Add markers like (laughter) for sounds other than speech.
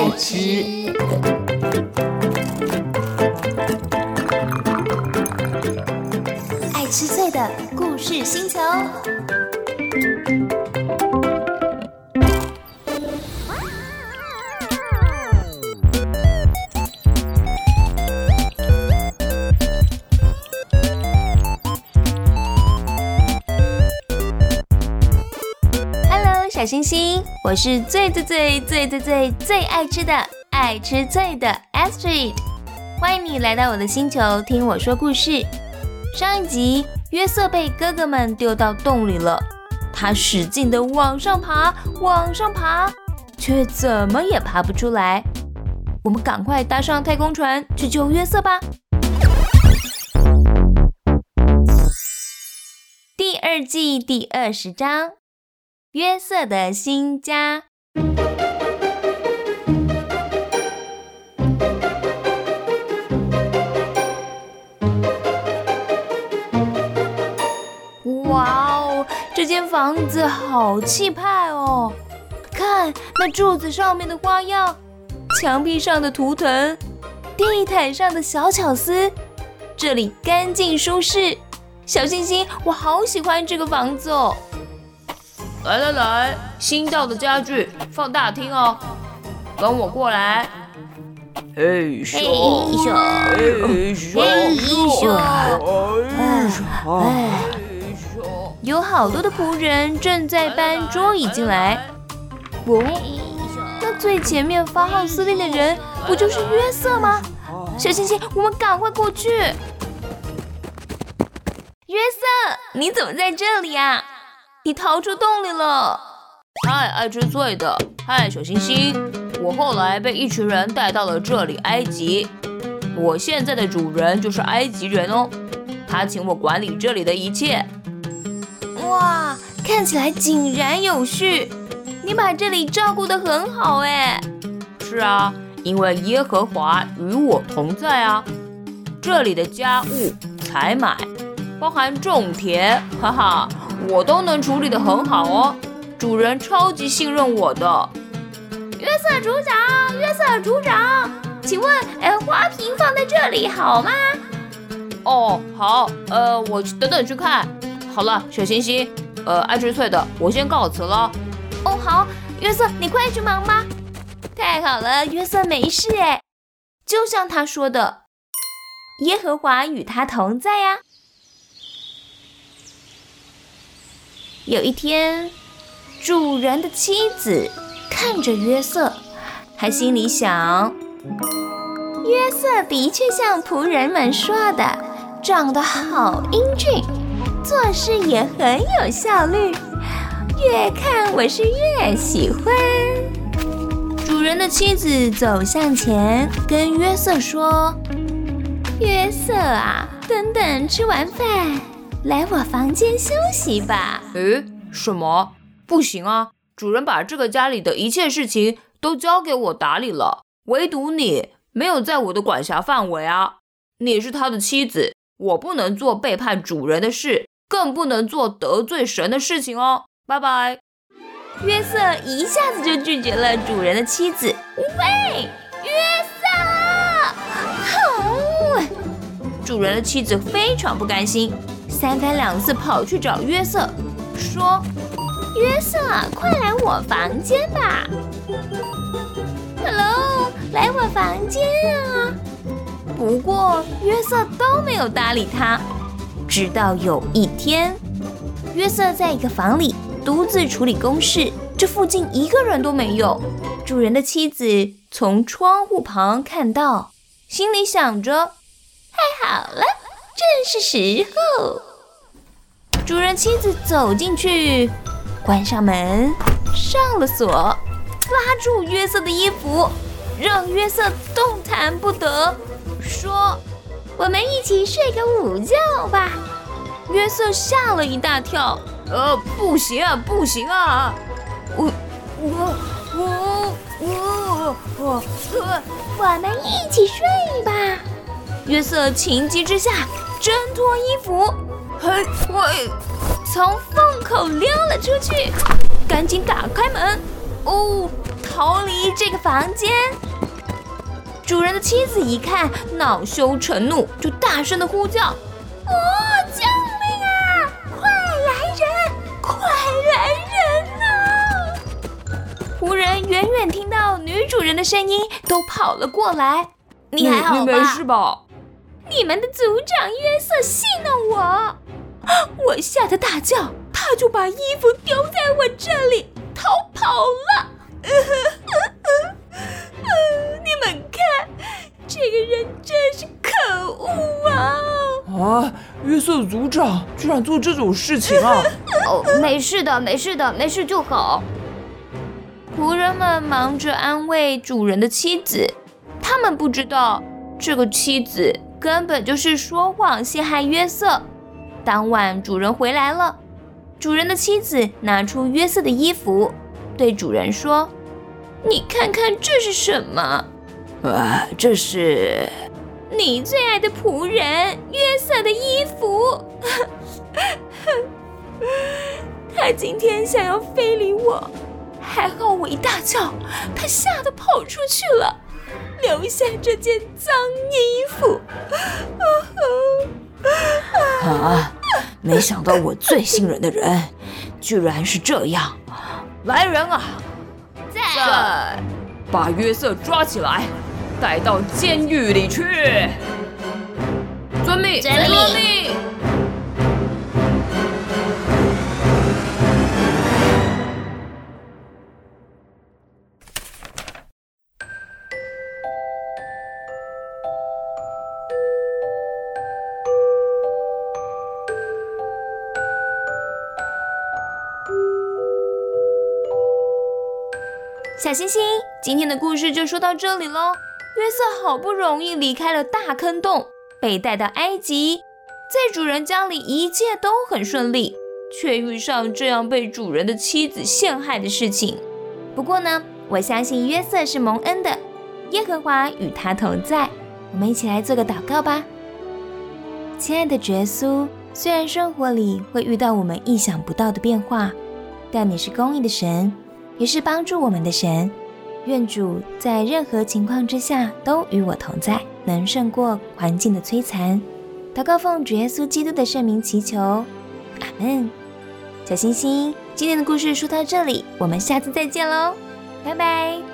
爱吃，爱吃脆的故事星球。星星，我是最最最最最最最爱吃的爱吃脆的 Astrid，欢迎你来到我的星球听我说故事。上一集约瑟被哥哥们丢到洞里了，他使劲的往上爬，往上爬，却怎么也爬不出来。我们赶快搭上太空船去救约瑟吧。第二季第二十章。约瑟的新家。哇哦，这间房子好气派哦！看那柱子上面的花样，墙壁上的图腾，地毯上的小巧思，这里干净舒适。小星星，我好喜欢这个房子哦！来来来，新到的家具放大厅哦，跟我过来。嘿咻，嘿咻，嘿咻，嘿咻，哎，有好多的仆人正在搬桌椅进来。哦，那最前面发号司令的人不就是约瑟吗？小星星，我们赶快过去。约瑟，你怎么在这里啊？你逃出洞里了！嗨，爱吃脆的，嗨，小星星，我后来被一群人带到了这里，埃及。我现在的主人就是埃及人哦，他请我管理这里的一切。哇，看起来井然有序，你把这里照顾得很好哎。是啊，因为耶和华与我同在啊。这里的家务采买，包含种田，哈哈。我都能处理得很好哦，主人超级信任我的。约瑟组长，约瑟组长，请问，呃，花瓶放在这里好吗？哦，好，呃，我等等去看。好了，小星星，呃，爱吃脆的，我先告辞了。哦，好，约瑟，你快去忙吧。太好了，约瑟没事哎，就像他说的，耶和华与他同在呀。有一天，主人的妻子看着约瑟，还心里想：约瑟的确像仆人们说的，长得好英俊，做事也很有效率。越看我是越喜欢。主人的妻子走向前，跟约瑟说：“约瑟啊，等等吃完饭。”来我房间休息吧。诶，什么？不行啊！主人把这个家里的一切事情都交给我打理了，唯独你没有在我的管辖范围啊！你是他的妻子，我不能做背叛主人的事，更不能做得罪神的事情哦。拜拜。约瑟一下子就拒绝了主人的妻子。喂，约瑟！哼！主人的妻子非常不甘心。三番两次跑去找约瑟，说：“约瑟，快来我房间吧。”“Hello，来我房间啊！”不过约瑟都没有搭理他。直到有一天，约瑟在一个房里独自处理公事，这附近一个人都没有。主人的妻子从窗户旁看到，心里想着：“太好了，正是时候。”主人妻子走进去，关上门，上了锁，拉住约瑟的衣服，让约瑟动弹不得，说：“我们一起睡个午觉吧。”约瑟吓了一大跳，呃，不行啊，不行啊，我我我我我，我们一起睡吧。约瑟情急之下挣脱衣服。嘿，喂！从缝口溜了出去，赶紧打开门，哦，逃离这个房间。主人的妻子一看，恼羞成怒，就大声的呼叫：“哦，救命啊！快来人，快来人啊！”仆人远远听到女主人的声音，都跑了过来。你还好吧？你没事吧？你们的族长约瑟戏弄我，我吓得大叫，他就把衣服丢在我这里，逃跑了。(laughs) 你们看，这个人真是可恶啊！啊，约瑟组长居然做这种事情啊！哦，没事的，没事的，没事就好。仆人们忙着安慰主人的妻子，他们不知道这个妻子根本就是说谎陷害约瑟。当晚主人回来了，主人的妻子拿出约瑟的衣服，对主人说：“你看看这是什么？”啊，这是你最爱的仆人约瑟的衣服。(laughs) 他今天想要非礼我，还好我一大叫，他吓得跑出去了，留下这件脏衣服。(laughs) (laughs) 啊！没想到我最信任的人，居然是这样。来人啊，在把约瑟抓起来。带到监狱里去。遵命，遵命。小星星，今天的故事就说到这里喽。约瑟好不容易离开了大坑洞，被带到埃及，在主人家里一切都很顺利，却遇上这样被主人的妻子陷害的事情。不过呢，我相信约瑟是蒙恩的，耶和华与他同在。我们一起来做个祷告吧。亲爱的耶稣，虽然生活里会遇到我们意想不到的变化，但你是公义的神，也是帮助我们的神。愿主在任何情况之下都与我同在，能胜过环境的摧残。祷告奉主耶稣基督的圣名祈求，阿门。小星星，今天的故事说到这里，我们下次再见喽，拜拜。